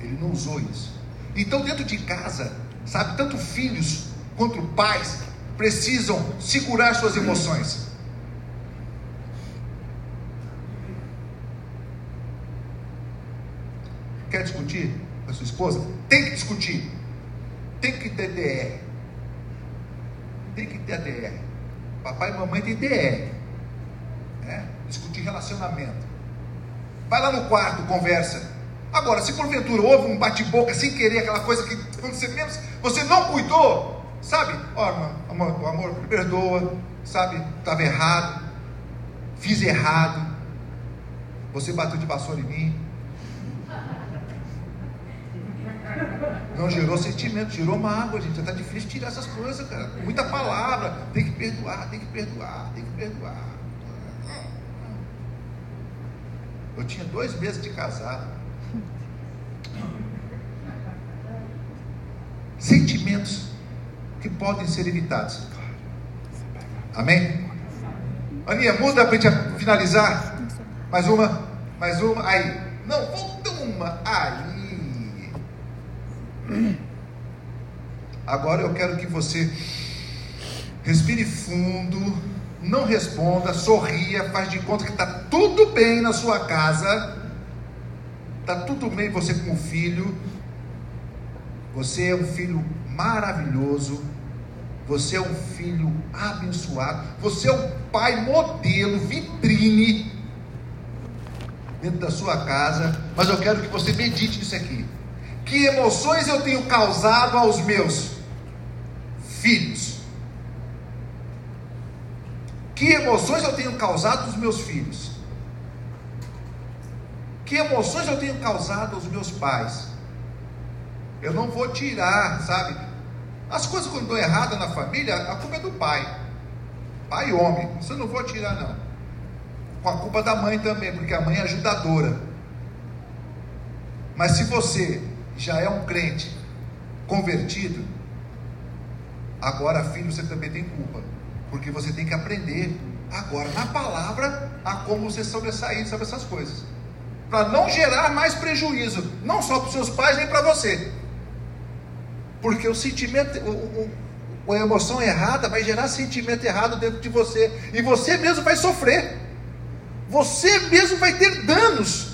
Ele não usou isso. Então, dentro de casa, sabe, tanto filhos quanto pais precisam segurar suas emoções. Quer discutir com a sua esposa? Tem que discutir. Tem que ter DR. Tem que ter DR. Papai e mamãe tem DR. É? Discutir relacionamento. Vai lá no quarto, conversa. Agora, se porventura houve um bate-boca sem querer, aquela coisa que quando você menos, você não cuidou, sabe? Ó, oh, amor, amor, me perdoa, sabe? Estava errado, fiz errado, você bateu de vassoura em mim. Não gerou sentimento, gerou mágoa, gente. Está difícil tirar essas coisas, cara. Muita palavra. Tem que perdoar, tem que perdoar, tem que perdoar. Eu tinha dois meses de casado. Sentimentos que podem ser evitados. Amém? Aninha, muda para a gente finalizar. Mais uma, mais uma. Aí. Não, volta uma. Aí. Agora eu quero que você respire fundo, não responda, sorria, faz de conta que está tudo bem na sua casa, está tudo bem você com o filho, você é um filho maravilhoso, você é um filho abençoado, você é um pai modelo, vitrine dentro da sua casa, mas eu quero que você medite nisso aqui. Que emoções eu tenho causado aos meus filhos? Que emoções eu tenho causado aos meus filhos? Que emoções eu tenho causado aos meus pais? Eu não vou tirar, sabe? As coisas quando estão erradas na família, a culpa é do pai. Pai e homem. Isso eu não vou tirar, não. Com a culpa da mãe também, porque a mãe é ajudadora. Mas se você já é um crente convertido, agora, filho, você também tem culpa. Porque você tem que aprender agora na palavra a como você sobressair sobre essas coisas. Para não gerar mais prejuízo, não só para os seus pais, nem para você. Porque o sentimento, o, o, a emoção errada vai gerar sentimento errado dentro de você. E você mesmo vai sofrer. Você mesmo vai ter danos.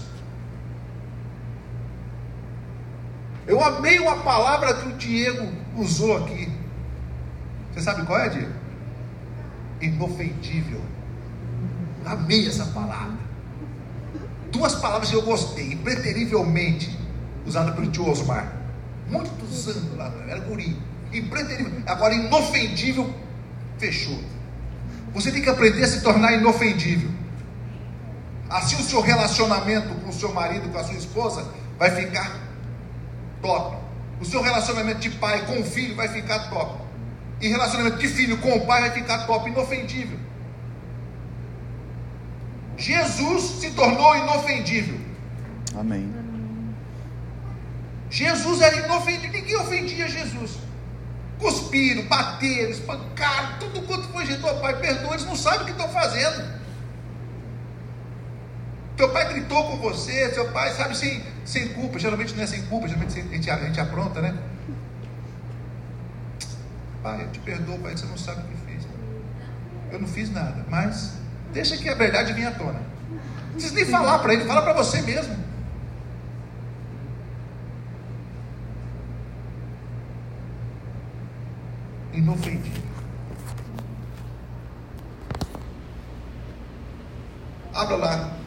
Eu amei uma palavra que o Diego usou aqui. Você sabe qual é, Diego? Inofendível. Amei essa palavra. Duas palavras que eu gostei, impreterivelmente, usada pelo tio Osmar. Muitos anos lá, era guri. Impreterível. Agora, inofendível, fechou. Você tem que aprender a se tornar inofendível. Assim o seu relacionamento com o seu marido, com a sua esposa, vai ficar top. O seu relacionamento de pai com o filho vai ficar top. E relacionamento de filho com o pai vai ficar top, inofendível. Jesus se tornou inofendível. Amém. Jesus era inofendível, ninguém ofendia Jesus. Cuspiram, bateram, espancaram, tudo quanto foi jeito, pai, perdoa, eles não sabem o que estão fazendo. Teu pai gritou com você, seu pai, sabe, assim, sem culpa. Geralmente não é sem culpa, geralmente a gente, a gente apronta, né? Pai, eu te perdoo, pai, você não sabe o que fez. Eu não fiz nada, mas deixa que a verdade venha à tona. Não precisa nem falar para ele, fala para você mesmo. Inofendido. Abra lá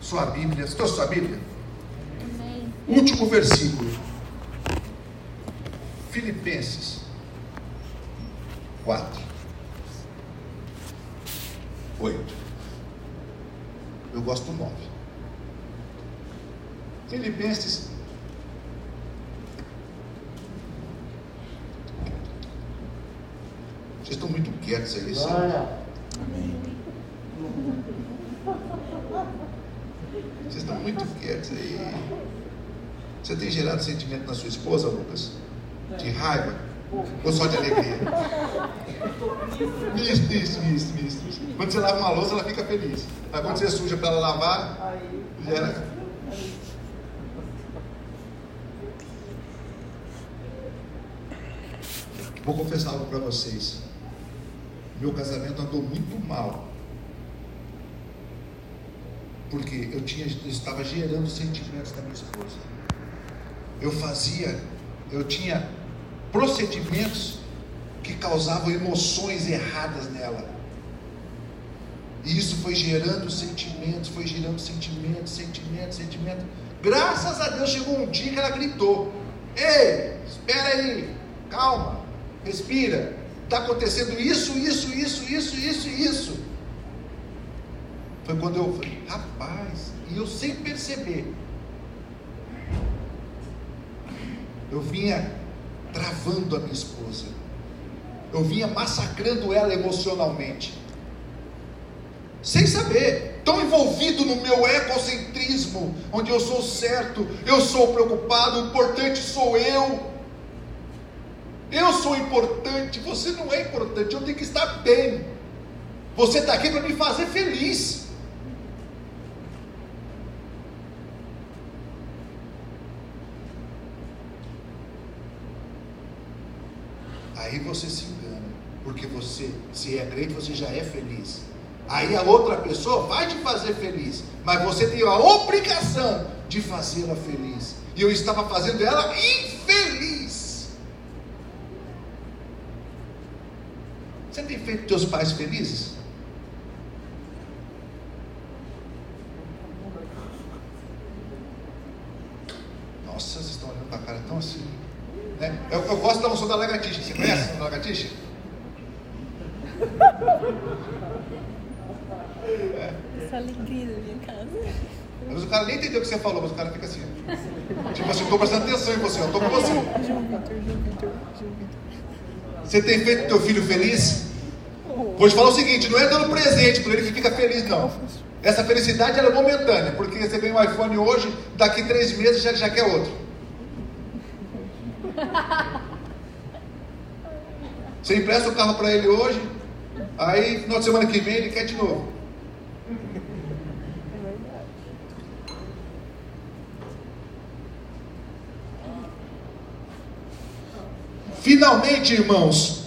sua Bíblia. Trouxe sua Bíblia? Amém. Último versículo. Filipenses 4. 8. Eu gosto do 9. Filipenses. Vocês estão muito quietos aí, Amém. Vocês estão muito quietos aí. Você tem gerado sentimento na sua esposa, Lucas? De raiva? Ou só de alegria? Isso, isso, isso, isso. Quando você lava uma louça, ela fica feliz. Mas quando você suja para ela lavar, gera. Vou confessar algo para vocês. Meu casamento andou muito mal porque eu, tinha, eu estava gerando sentimentos da minha esposa. Eu fazia, eu tinha procedimentos que causavam emoções erradas nela. E isso foi gerando sentimentos, foi gerando sentimentos, sentimentos, sentimentos. Graças a Deus chegou um dia que ela gritou: Ei, espera aí, calma, respira. Está acontecendo isso, isso, isso, isso, isso, isso. Foi quando eu falei, rapaz, e eu sem perceber, eu vinha travando a minha esposa, eu vinha massacrando ela emocionalmente, sem saber, tão envolvido no meu egocentrismo, onde eu sou certo, eu sou preocupado, o importante sou eu. Eu sou importante, você não é importante, eu tenho que estar bem. Você está aqui para me fazer feliz. Aí você se engana, porque você, se é crente, você já é feliz. Aí a outra pessoa vai te fazer feliz, mas você tem a obrigação de fazê-la feliz. E eu estava fazendo ela infeliz. Você tem feito teus pais felizes? Nossa, vocês estão olhando para a cara tão assim. Né? Eu, eu gosto da unção da lagartixa. Você conhece a unção da lagartixa? É. Essa alegria da minha casa. Às vezes o cara nem entendeu o que você falou, mas o cara fica assim. Tipo assim, estou prestando atenção em você, eu estou com você. Você tem feito teu filho feliz? Vou te falar o seguinte, não é dando presente para ele que fica feliz, não. Essa felicidade é momentânea, porque você ganha um iPhone hoje, daqui três meses já, já quer outro. Você empresta o carro para ele hoje, aí final de semana que vem ele quer de novo. Finalmente, irmãos,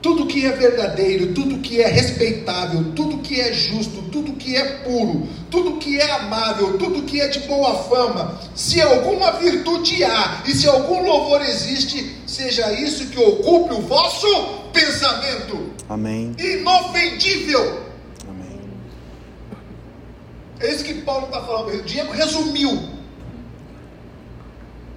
tudo que é verdadeiro, tudo que é respeitável, tudo que é justo, tudo que é puro, tudo que é amável, tudo que é de boa fama, se alguma virtude há e se algum louvor existe, seja isso que ocupe o vosso pensamento. Amém. Inofendível. Amém. É isso que Paulo está falando. O Diego resumiu.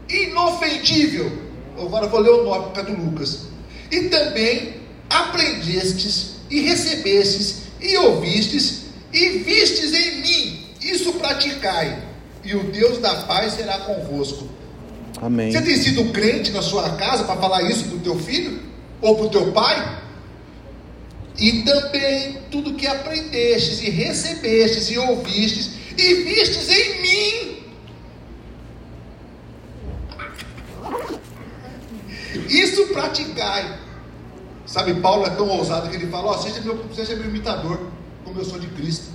Inofendível. Agora vou ler o nome por causa do Lucas. E também aprendestes e recebestes e ouvistes e vistes em mim, isso praticai, e o Deus da paz será convosco. Amém. Você tem sido crente na sua casa para falar isso para o teu filho ou para o teu pai? E também tudo que aprendestes e recebestes e ouvistes e vistes em mim. Isso praticai Sabe, Paulo é tão ousado que ele fala: oh, seja, meu, seja meu imitador, como eu sou de Cristo.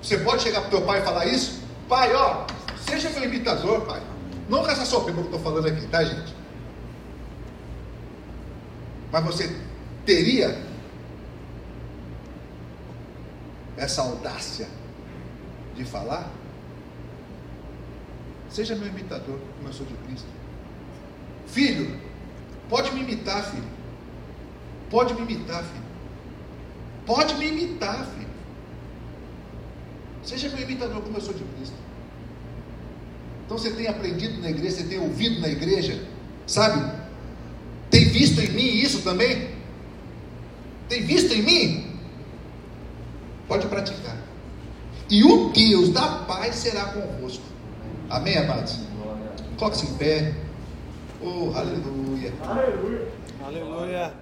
Você pode chegar para o teu pai e falar isso? Pai, ó, seja meu imitador, pai. Não com essa soberba que eu estou falando aqui, tá, gente? Mas você teria essa audácia de falar? Seja meu imitador, como eu sou de Cristo. Filho, pode me imitar, filho. Pode me imitar, filho. Pode me imitar, filho. Seja meu imitador, como eu sou de Cristo. Então você tem aprendido na igreja, você tem ouvido na igreja, sabe? Tem visto em mim isso também? Tem visto em mim? Pode praticar. E o Deus da paz será convosco. Amém, amados? Coloque-se em pé. Oh, aleluia. Aleluia. Aleluia.